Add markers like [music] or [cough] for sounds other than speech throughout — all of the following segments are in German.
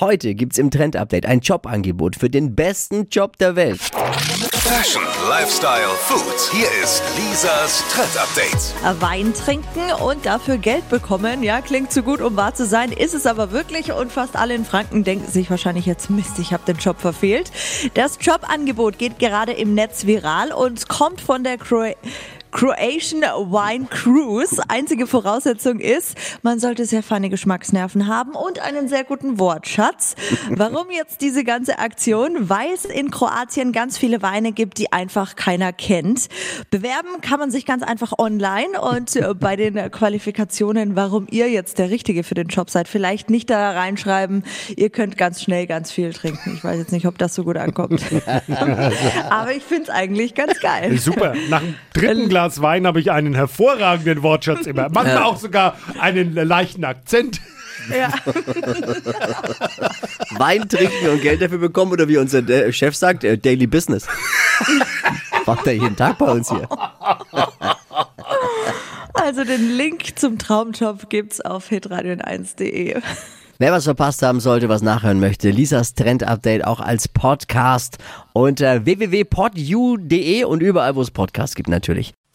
Heute gibt's im Trend-Update ein Jobangebot für den besten Job der Welt. Fashion, Lifestyle, Food. Hier ist Lisas Trend Update. Wein trinken und dafür Geld bekommen. Ja, klingt zu gut, um wahr zu sein, ist es aber wirklich. Und fast alle in Franken denken sich wahrscheinlich jetzt, Mist, ich habe den Job verfehlt. Das Jobangebot geht gerade im Netz viral und kommt von der Cro Croatian Wine Cruise. Einzige Voraussetzung ist, man sollte sehr feine Geschmacksnerven haben und einen sehr guten Wortschatz. Warum jetzt diese ganze Aktion? Weil es in Kroatien ganz viele Weine gibt, die einfach keiner kennt. Bewerben kann man sich ganz einfach online und äh, bei den Qualifikationen, warum ihr jetzt der Richtige für den Job seid, vielleicht nicht da reinschreiben, ihr könnt ganz schnell ganz viel trinken. Ich weiß jetzt nicht, ob das so gut ankommt. [laughs] Aber ich finde es eigentlich ganz geil. Super. Nach dem dritten Glas Wein habe ich einen hervorragenden Wortschatz immer. [laughs] Manchmal auch sogar einen leichten Akzent. Ja. [laughs] Wein trinken und Geld dafür bekommen oder wie unser Chef sagt, äh, Daily Business. [laughs] Macht er jeden Tag bei uns hier. Also den Link zum Traumjob gibt's auf hitradion1.de. Wer was verpasst haben sollte, was nachhören möchte, Lisas Trend Update auch als Podcast unter www.podu.de und überall, wo es Podcasts gibt natürlich.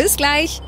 Bis gleich.